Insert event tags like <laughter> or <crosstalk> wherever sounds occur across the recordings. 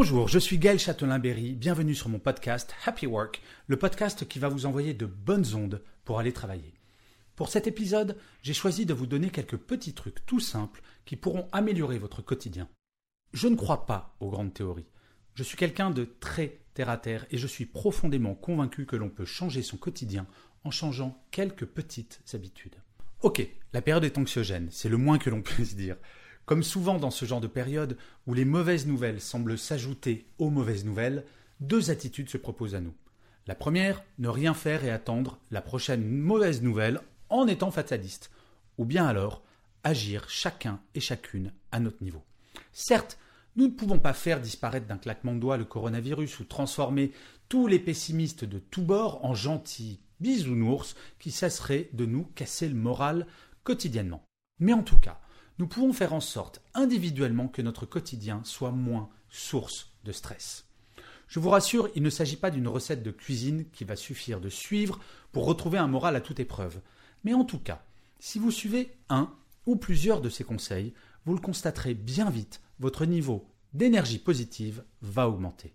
Bonjour, je suis Gaël Châtelain-Berry. Bienvenue sur mon podcast Happy Work, le podcast qui va vous envoyer de bonnes ondes pour aller travailler. Pour cet épisode, j'ai choisi de vous donner quelques petits trucs tout simples qui pourront améliorer votre quotidien. Je ne crois pas aux grandes théories. Je suis quelqu'un de très terre à terre et je suis profondément convaincu que l'on peut changer son quotidien en changeant quelques petites habitudes. Ok, la période est anxiogène, c'est le moins que l'on <laughs> puisse dire. Comme souvent dans ce genre de période où les mauvaises nouvelles semblent s'ajouter aux mauvaises nouvelles, deux attitudes se proposent à nous. La première, ne rien faire et attendre la prochaine mauvaise nouvelle en étant fataliste. Ou bien alors, agir chacun et chacune à notre niveau. Certes, nous ne pouvons pas faire disparaître d'un claquement de doigts le coronavirus ou transformer tous les pessimistes de tous bords en gentils bisounours qui cesseraient de nous casser le moral quotidiennement. Mais en tout cas, nous pouvons faire en sorte individuellement que notre quotidien soit moins source de stress. Je vous rassure, il ne s'agit pas d'une recette de cuisine qui va suffire de suivre pour retrouver un moral à toute épreuve. Mais en tout cas, si vous suivez un ou plusieurs de ces conseils, vous le constaterez bien vite, votre niveau d'énergie positive va augmenter.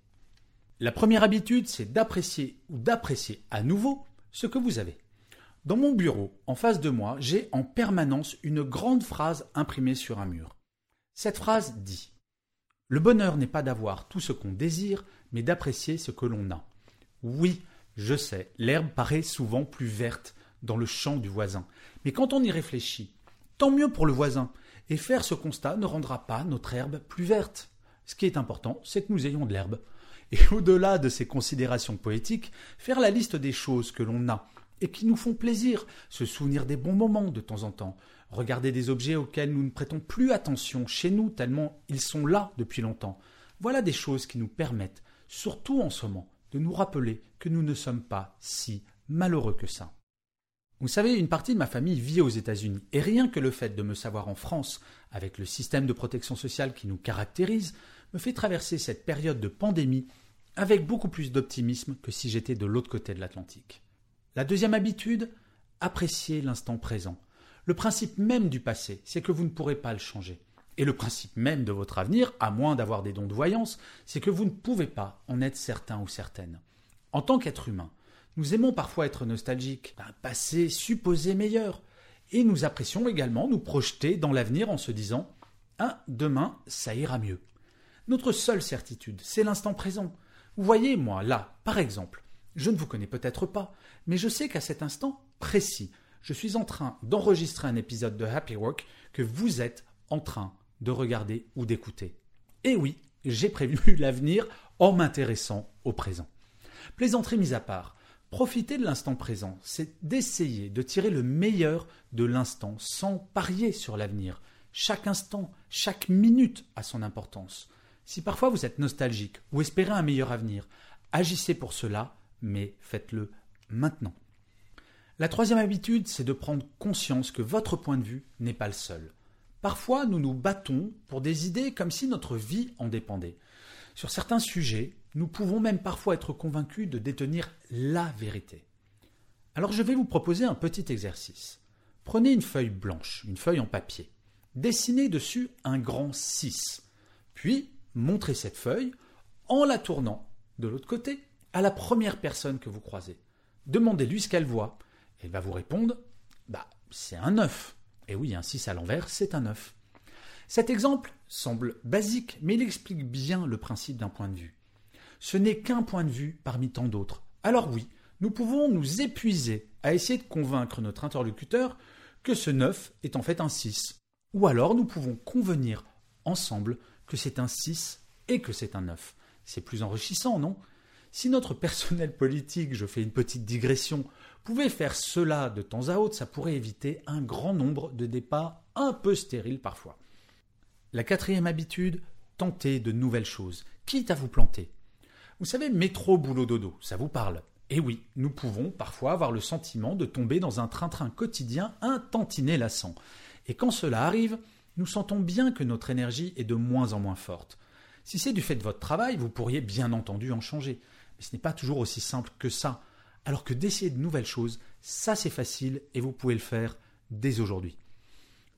La première habitude, c'est d'apprécier ou d'apprécier à nouveau ce que vous avez. Dans mon bureau, en face de moi, j'ai en permanence une grande phrase imprimée sur un mur. Cette phrase dit Le bonheur n'est pas d'avoir tout ce qu'on désire, mais d'apprécier ce que l'on a. Oui, je sais, l'herbe paraît souvent plus verte dans le champ du voisin. Mais quand on y réfléchit, tant mieux pour le voisin, et faire ce constat ne rendra pas notre herbe plus verte. Ce qui est important, c'est que nous ayons de l'herbe. Et au-delà de ces considérations poétiques, faire la liste des choses que l'on a et qui nous font plaisir, se souvenir des bons moments de temps en temps, regarder des objets auxquels nous ne prêtons plus attention chez nous tellement ils sont là depuis longtemps. Voilà des choses qui nous permettent, surtout en ce moment, de nous rappeler que nous ne sommes pas si malheureux que ça. Vous savez, une partie de ma famille vit aux États-Unis, et rien que le fait de me savoir en France, avec le système de protection sociale qui nous caractérise, me fait traverser cette période de pandémie avec beaucoup plus d'optimisme que si j'étais de l'autre côté de l'Atlantique. La deuxième habitude, apprécier l'instant présent. Le principe même du passé, c'est que vous ne pourrez pas le changer. Et le principe même de votre avenir, à moins d'avoir des dons de voyance, c'est que vous ne pouvez pas en être certain ou certaine. En tant qu'être humain, nous aimons parfois être nostalgiques d'un passé supposé meilleur. Et nous apprécions également nous projeter dans l'avenir en se disant Ah, demain, ça ira mieux. Notre seule certitude, c'est l'instant présent. Vous voyez, moi, là, par exemple, je ne vous connais peut-être pas, mais je sais qu'à cet instant précis, je suis en train d'enregistrer un épisode de Happy Work que vous êtes en train de regarder ou d'écouter. Et oui, j'ai prévu <laughs> l'avenir en m'intéressant au présent. Plaisanterie mise à part, Profiter de l'instant présent, c'est d'essayer de tirer le meilleur de l'instant sans parier sur l'avenir. Chaque instant, chaque minute a son importance. Si parfois vous êtes nostalgique ou espérez un meilleur avenir, agissez pour cela, mais faites-le maintenant. La troisième habitude, c'est de prendre conscience que votre point de vue n'est pas le seul. Parfois, nous nous battons pour des idées comme si notre vie en dépendait. Sur certains sujets, nous pouvons même parfois être convaincus de détenir la vérité. Alors je vais vous proposer un petit exercice. Prenez une feuille blanche, une feuille en papier. Dessinez dessus un grand 6. Puis montrez cette feuille en la tournant de l'autre côté à la première personne que vous croisez. Demandez-lui ce qu'elle voit. Elle va vous répondre Bah, c'est un 9. Et oui, un 6 à l'envers, c'est un 9. Cet exemple semble basique, mais il explique bien le principe d'un point de vue. Ce n'est qu'un point de vue parmi tant d'autres. Alors oui, nous pouvons nous épuiser à essayer de convaincre notre interlocuteur que ce 9 est en fait un 6. Ou alors nous pouvons convenir ensemble que c'est un 6 et que c'est un 9. C'est plus enrichissant, non? Si notre personnel politique, je fais une petite digression, pouvait faire cela de temps à autre, ça pourrait éviter un grand nombre de départs un peu stériles parfois. La quatrième habitude, tenter de nouvelles choses, quitte à vous planter. Vous savez, métro, boulot, dodo, ça vous parle Et oui, nous pouvons parfois avoir le sentiment de tomber dans un train-train quotidien un tantinet lassant. Et quand cela arrive, nous sentons bien que notre énergie est de moins en moins forte. Si c'est du fait de votre travail, vous pourriez bien entendu en changer. Mais ce n'est pas toujours aussi simple que ça. Alors que d'essayer de nouvelles choses, ça c'est facile et vous pouvez le faire dès aujourd'hui.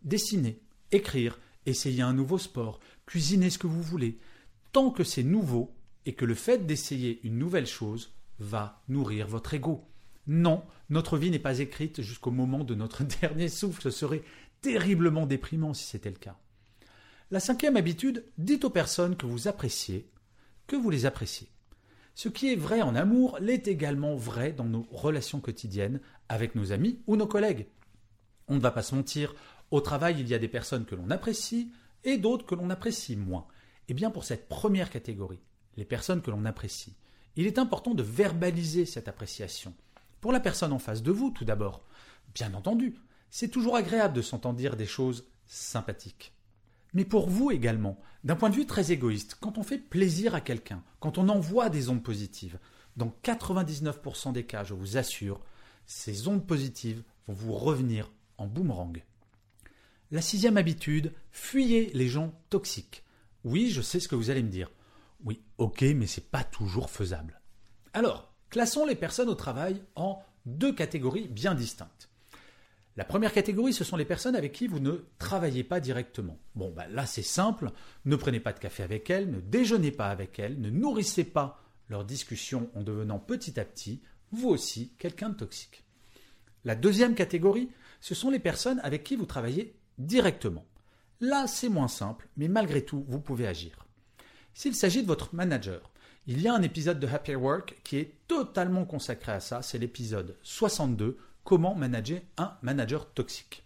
Dessiner, écrire, essayer un nouveau sport, cuisiner ce que vous voulez, tant que c'est nouveau et que le fait d'essayer une nouvelle chose va nourrir votre ego. Non, notre vie n'est pas écrite jusqu'au moment de notre <laughs> dernier souffle. Ce serait terriblement déprimant si c'était le cas. La cinquième habitude, dites aux personnes que vous appréciez que vous les appréciez. Ce qui est vrai en amour l'est également vrai dans nos relations quotidiennes avec nos amis ou nos collègues. On ne va pas se mentir, au travail il y a des personnes que l'on apprécie et d'autres que l'on apprécie moins. Eh bien pour cette première catégorie, les personnes que l'on apprécie, il est important de verbaliser cette appréciation. Pour la personne en face de vous, tout d'abord. Bien entendu, c'est toujours agréable de s'entendre dire des choses sympathiques. Mais pour vous également, d'un point de vue très égoïste, quand on fait plaisir à quelqu'un, quand on envoie des ondes positives, dans 99% des cas, je vous assure, ces ondes positives vont vous revenir en boomerang. La sixième habitude, fuyez les gens toxiques. Oui, je sais ce que vous allez me dire. Oui, ok, mais c'est pas toujours faisable. Alors, classons les personnes au travail en deux catégories bien distinctes. La première catégorie, ce sont les personnes avec qui vous ne travaillez pas directement. Bon, bah là c'est simple, ne prenez pas de café avec elles, ne déjeunez pas avec elles, ne nourrissez pas leur discussion en devenant petit à petit, vous aussi, quelqu'un de toxique. La deuxième catégorie, ce sont les personnes avec qui vous travaillez directement. Là, c'est moins simple, mais malgré tout, vous pouvez agir. S'il s'agit de votre manager, il y a un épisode de Happy Work qui est totalement consacré à ça, c'est l'épisode 62 Comment manager un manager toxique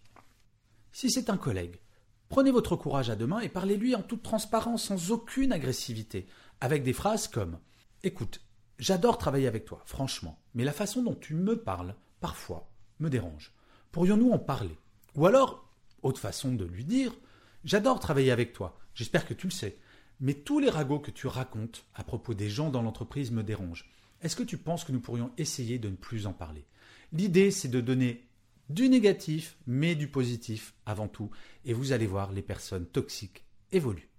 Si c'est un collègue, prenez votre courage à deux mains et parlez-lui en toute transparence, sans aucune agressivité, avec des phrases comme Écoute, j'adore travailler avec toi, franchement, mais la façon dont tu me parles, parfois, me dérange. Pourrions-nous en parler? Ou alors, autre façon de lui dire J'adore travailler avec toi, j'espère que tu le sais, mais tous les ragots que tu racontes à propos des gens dans l'entreprise me dérangent. Est-ce que tu penses que nous pourrions essayer de ne plus en parler? L'idée, c'est de donner du négatif, mais du positif avant tout, et vous allez voir, les personnes toxiques évoluent.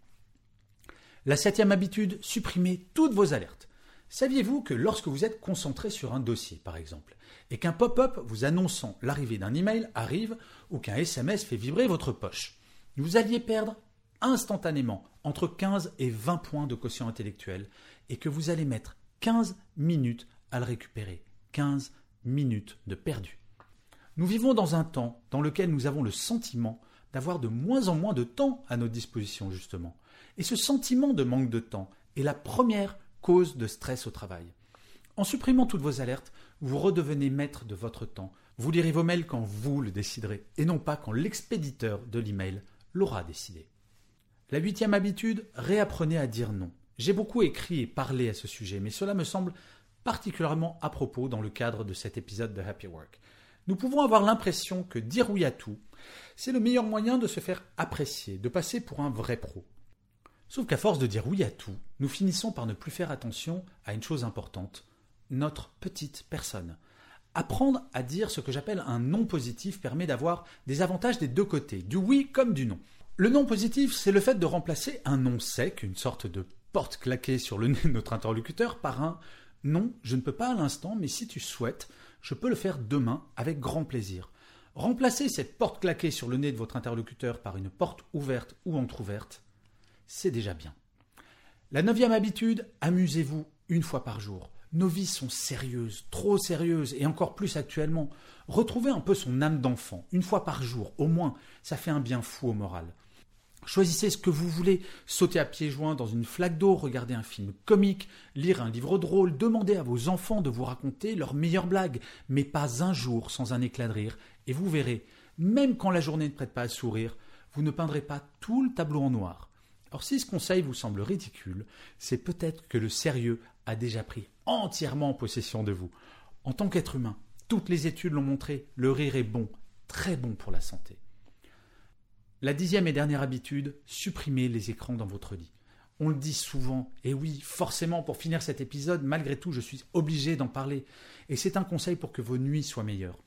La septième habitude, supprimez toutes vos alertes. Saviez-vous que lorsque vous êtes concentré sur un dossier, par exemple, et qu'un pop-up vous annonçant l'arrivée d'un email arrive ou qu'un SMS fait vibrer votre poche, vous alliez perdre instantanément entre 15 et 20 points de quotient intellectuel et que vous allez mettre 15 minutes à le récupérer. 15 minutes de perdu. Nous vivons dans un temps dans lequel nous avons le sentiment d'avoir de moins en moins de temps à notre disposition, justement. Et ce sentiment de manque de temps est la première cause de stress au travail. En supprimant toutes vos alertes, vous redevenez maître de votre temps. Vous lirez vos mails quand vous le déciderez, et non pas quand l'expéditeur de l'email l'aura décidé. La huitième habitude, réapprenez à dire non. J'ai beaucoup écrit et parlé à ce sujet, mais cela me semble particulièrement à propos dans le cadre de cet épisode de Happy Work. Nous pouvons avoir l'impression que dire oui à tout, c'est le meilleur moyen de se faire apprécier, de passer pour un vrai pro. Sauf qu'à force de dire oui à tout, nous finissons par ne plus faire attention à une chose importante, notre petite personne. Apprendre à dire ce que j'appelle un non positif permet d'avoir des avantages des deux côtés, du oui comme du non. Le non positif, c'est le fait de remplacer un non sec, une sorte de porte claquée sur le nez de notre interlocuteur, par un non, je ne peux pas à l'instant, mais si tu souhaites, je peux le faire demain avec grand plaisir. Remplacer cette porte claquée sur le nez de votre interlocuteur par une porte ouverte ou entr'ouverte, c'est déjà bien. La neuvième habitude, amusez-vous une fois par jour. Nos vies sont sérieuses, trop sérieuses, et encore plus actuellement. Retrouvez un peu son âme d'enfant, une fois par jour, au moins, ça fait un bien fou au moral. Choisissez ce que vous voulez, sauter à pieds joints dans une flaque d'eau, regarder un film comique, lire un livre drôle, demander à vos enfants de vous raconter leurs meilleures blagues, mais pas un jour sans un éclat de rire, et vous verrez, même quand la journée ne prête pas à sourire, vous ne peindrez pas tout le tableau en noir. Or si ce conseil vous semble ridicule, c'est peut-être que le sérieux a déjà pris entièrement possession de vous. En tant qu'être humain, toutes les études l'ont montré, le rire est bon, très bon pour la santé. La dixième et dernière habitude, supprimez les écrans dans votre lit. On le dit souvent, et oui, forcément, pour finir cet épisode, malgré tout, je suis obligé d'en parler. Et c'est un conseil pour que vos nuits soient meilleures.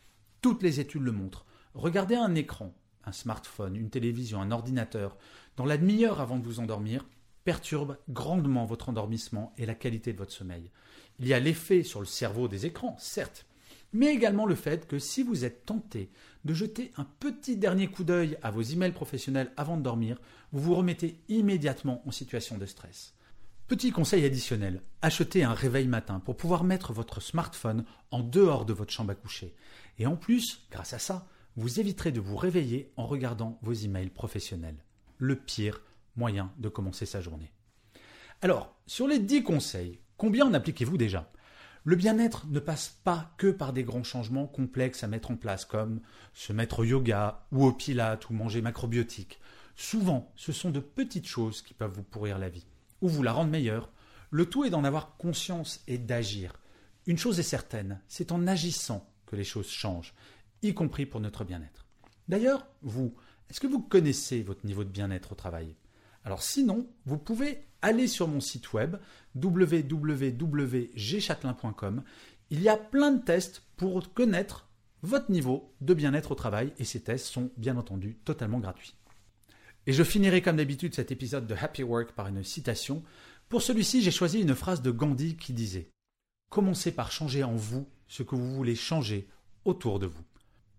Toutes les études le montrent. Regardez un écran, un smartphone, une télévision, un ordinateur, dans la demi-heure avant de vous endormir, perturbe grandement votre endormissement et la qualité de votre sommeil. Il y a l'effet sur le cerveau des écrans, certes, mais également le fait que si vous êtes tenté de jeter un petit dernier coup d'œil à vos emails professionnels avant de dormir, vous vous remettez immédiatement en situation de stress. Petit conseil additionnel, achetez un réveil matin pour pouvoir mettre votre smartphone en dehors de votre chambre à coucher. Et en plus, grâce à ça, vous éviterez de vous réveiller en regardant vos emails professionnels. Le pire moyen de commencer sa journée. Alors, sur les 10 conseils, combien en appliquez-vous déjà? Le bien-être ne passe pas que par des grands changements complexes à mettre en place, comme se mettre au yoga ou au pilate ou manger macrobiotique. Souvent, ce sont de petites choses qui peuvent vous pourrir la vie, ou vous la rendre meilleure. Le tout est d'en avoir conscience et d'agir. Une chose est certaine, c'est en agissant que les choses changent, y compris pour notre bien-être. D'ailleurs, vous, est-ce que vous connaissez votre niveau de bien-être au travail? Alors sinon, vous pouvez aller sur mon site web www.gchatelain.com. Il y a plein de tests pour connaître votre niveau de bien-être au travail et ces tests sont bien entendu totalement gratuits. Et je finirai comme d'habitude cet épisode de Happy Work par une citation. Pour celui-ci, j'ai choisi une phrase de Gandhi qui disait ⁇ Commencez par changer en vous ce que vous voulez changer autour de vous ⁇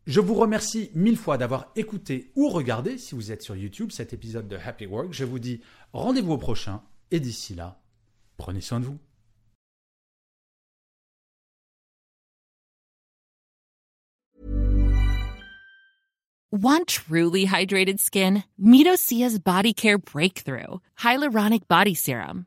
je vous remercie mille fois d'avoir écouté ou regardé, si vous êtes sur YouTube, cet épisode de Happy Work. Je vous dis rendez-vous au prochain et d'ici là, prenez soin de vous. Want truly hydrated skin? Midosia's Body Care Breakthrough Hyaluronic Body Serum.